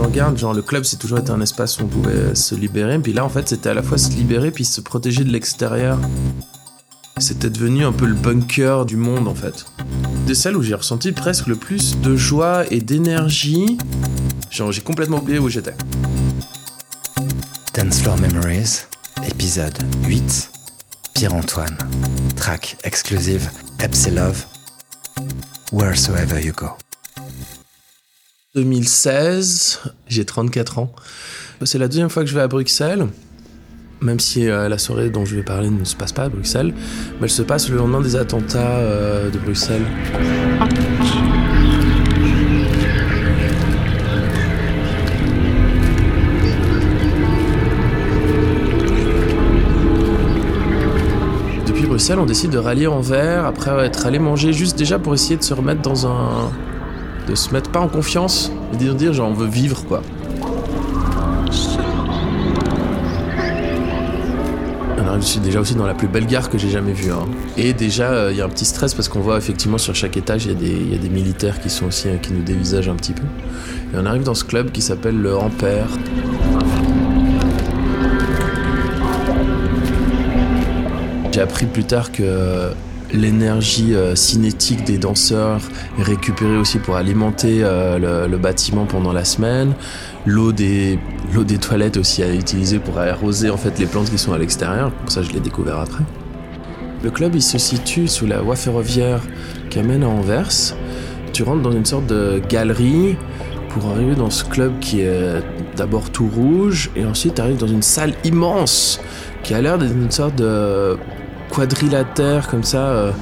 regardes, genre le club c'est toujours été un espace où on pouvait se libérer, puis là en fait c'était à la fois se libérer puis se protéger de l'extérieur. C'était devenu un peu le bunker du monde en fait. Des salles où j'ai ressenti presque le plus de joie et d'énergie. Genre j'ai complètement oublié où j'étais. Dance Floor Memories, épisode 8. Pierre-Antoine, track exclusive Love, Wheresoever You Go. 2016, j'ai 34 ans. C'est la deuxième fois que je vais à Bruxelles même si euh, la soirée dont je vais parler ne se passe pas à Bruxelles, mais elle se passe le lendemain des attentats euh, de Bruxelles. Depuis Bruxelles, on décide de rallier en verre après être allé manger juste déjà pour essayer de se remettre dans un. De se mettre pas en confiance, et de dire genre on veut vivre quoi. je suis déjà aussi dans la plus belle gare que j'ai jamais vue. Hein. Et déjà, euh, il y a un petit stress parce qu'on voit effectivement sur chaque étage, il y, a des militaires qui sont aussi euh, qui nous dévisagent un petit peu. Et on arrive dans ce club qui s'appelle le Ampère. J'ai appris plus tard que l'énergie euh, cinétique des danseurs est récupérée aussi pour alimenter euh, le, bâtiment pendant la semaine. L'eau des, l'eau des toilettes aussi à utiliser pour arroser en fait les plantes qui sont à l'extérieur. Pour ça, je l'ai découvert après. Le club, il se situe sous la voie ferroviaire qui amène à Anvers. Tu rentres dans une sorte de galerie pour arriver dans ce club qui est d'abord tout rouge et ensuite tu arrives dans une salle immense qui a l'air d'être une sorte de quadrilatère comme ça, euh,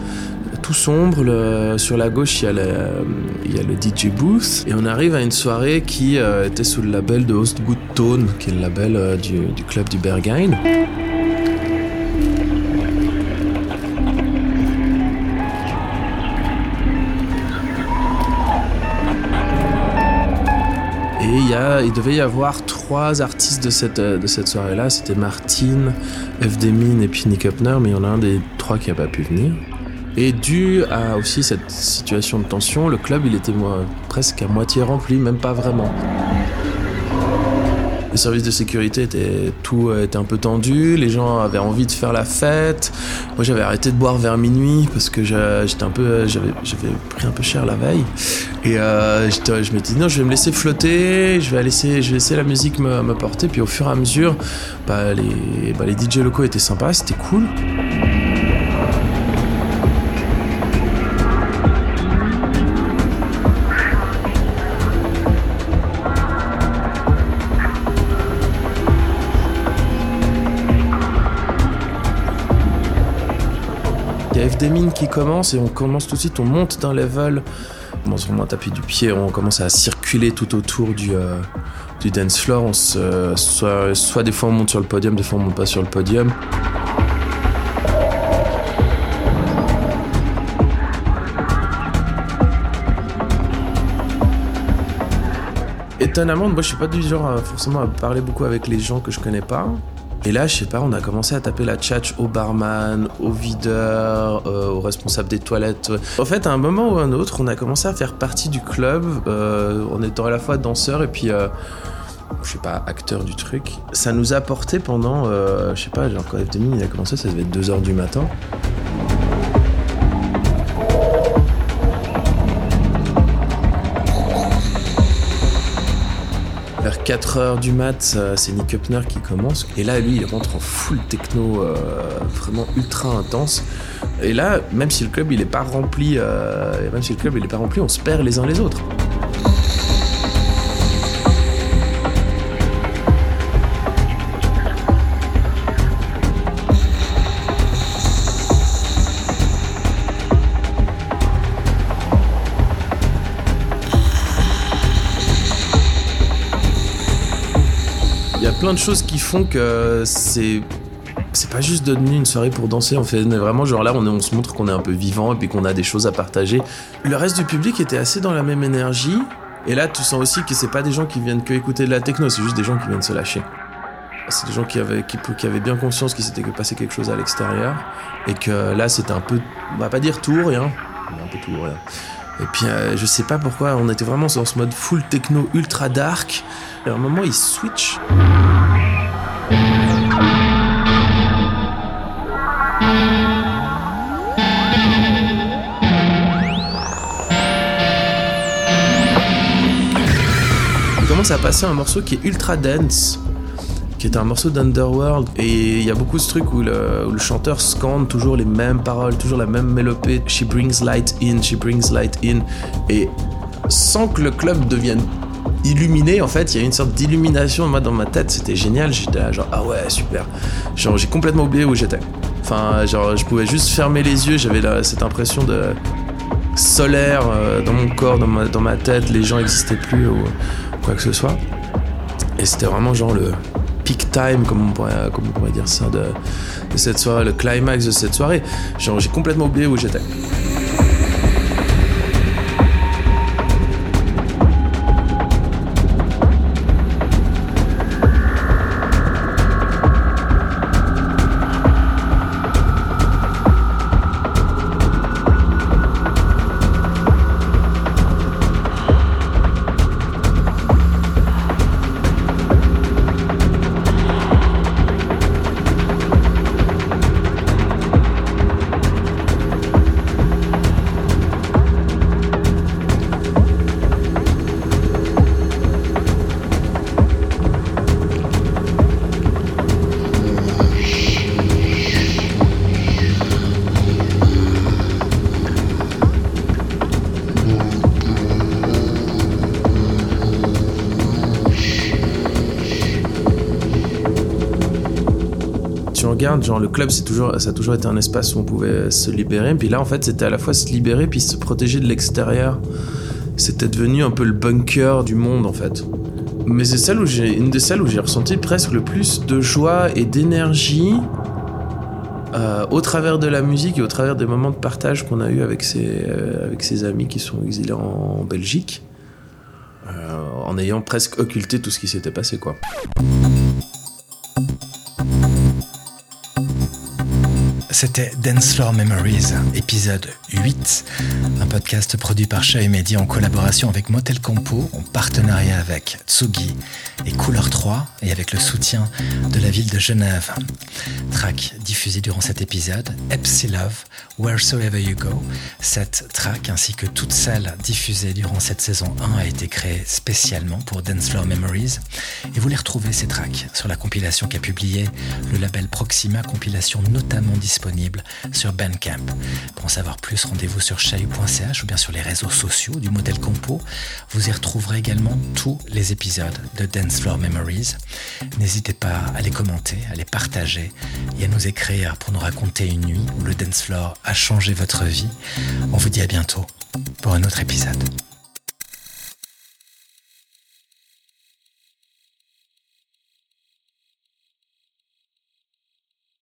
tout sombre. sur la gauche, il y, a le, DJ Booth. Et on arrive à une soirée qui euh, était sous le label de Ostgut Tone, qui est le label euh, du, club du Berghain. Et il, il devait y avoir trois artistes de cette, de cette soirée-là. C'était Martine, F. Demin et puis Nick Upner, mais il y en a un des trois qui n'a pas pu venir. Et dû à aussi cette situation de tension, le club il était presque à moitié rempli, même pas vraiment. Les services de sécurité étaient tout euh, était un peu tendu, les gens avaient envie de faire la fête. Moi j'avais arrêté de boire vers minuit parce que j'étais un peu j'avais j'avais pris un peu cher la veille et euh, je m'étais dit non je vais me laisser flotter, je vais laisser la musique me, me porter puis au fur et à mesure bah, les bah, les DJ locaux étaient sympas, c'était cool. Des mines qui commencent et on commence tout de suite, on monte d'un level, on commence vraiment à taper du pied, on commence à circuler tout autour du, euh, dance floor. Soit, soit des fois on monte sur le podium, des fois on monte pas sur le podium. Étonnamment, moi je suis pas du genre forcément à parler beaucoup avec les gens que je connais pas. Et là, je sais pas, on a commencé à taper la tchatch au barman, au videur, euh, au responsable des toilettes. En fait, à un moment ou à un autre, on a commencé à faire partie du club euh, en étant à la fois danseur et puis, euh, je sais pas, acteur du truc. Ça nous a porté pendant, je sais pas, genre quand FDMI il a commencé, ça devait être 2h du matin. Vers 4h du mat, euh, c'est Nick Upner qui commence. Et là, lui, il rentre en full techno, euh, vraiment ultra intense. Et là, même si le club il est pas rempli, euh, même si le club il est pas rempli, on se perd les uns les autres. Plein de choses qui font que c'est c'est pas juste devenu une soirée pour danser, on fait vraiment genre là on, on se montre qu'on est un peu vivant et puis qu'on a des choses à partager. Le reste du public était assez dans la même énergie et là tu sens aussi que c'est pas des gens qui viennent que écouter de la techno, c'est juste des gens qui viennent se lâcher. C'est des gens qui avaient, qui, qui avaient bien conscience qu'il s'était passé quelque chose à l'extérieur et que là c'était un peu, on va pas dire tout rien, mais un peu tout rien. Et puis euh, je sais pas pourquoi, on était vraiment dans ce mode full techno ultra dark. Et à un moment, il switch. Commence à passer un morceau qui est ultra dense qui est un morceau d'Underworld. Et il y a beaucoup de trucs où le, chanteur scande toujours les mêmes paroles, toujours la même mélopée. She brings light in, she brings light in. Et sans que le club devienne illuminé, en fait, il y a une sorte d'illumination. Moi, dans ma tête, c'était génial. J'étais genre, ah ouais, super. Genre, j'ai complètement oublié où j'étais. Enfin, genre, je pouvais juste fermer les yeux. J'avais cette impression de solaire euh, dans mon corps, dans ma, tête. Les gens n'existaient plus ou quoi que ce soit. Et c'était vraiment genre le, peak time, comme on pourrait, comme on pourrait dire ça, de, de, cette soirée, le climax de cette soirée. Genre, j'ai complètement oublié où j'étais. Regarde, genre le club, c'est toujours, ça a toujours été un espace où on pouvait se libérer. Puis là, en fait, c'était à la fois se libérer puis se protéger de l'extérieur. C'était devenu un peu le bunker du monde, en fait. Mais c'est celle où j'ai, une des celles où j'ai ressenti presque le plus de joie et d'énergie euh, au travers de la musique et au travers des moments de partage qu'on a eu avec ses, euh, avec ses amis qui sont exilés en, Belgique, euh, en ayant presque occulté tout ce qui s'était passé, quoi. C'était Dance Floor Memories, épisode 8, un podcast produit par Chat Mehdi en collaboration avec Motel Compo, en partenariat avec Tsugi et Couleur 3 et avec le soutien de la ville de Genève. Track diffusé durant cet épisode, Epsi Love, Wheresoever You Go. Cette track ainsi que toute celle diffusée durant cette saison 1 a été créée spécialement pour Dance Floor Memories et vous les retrouvez ces tracks sur la compilation qu'a publié le label Proxima, compilation notamment disponible sur Bandcamp. Pour en savoir rendez-vous sur chahut.ch ou bien sur les réseaux sociaux du modèle Compo. Vous y retrouverez également tous les épisodes de Dance Floor Memories. N'hésitez pas à les commenter, à les partager et à nous écrire pour nous raconter une nuit où le dance floor a changé votre vie. On vous dit à bientôt pour un autre épisode.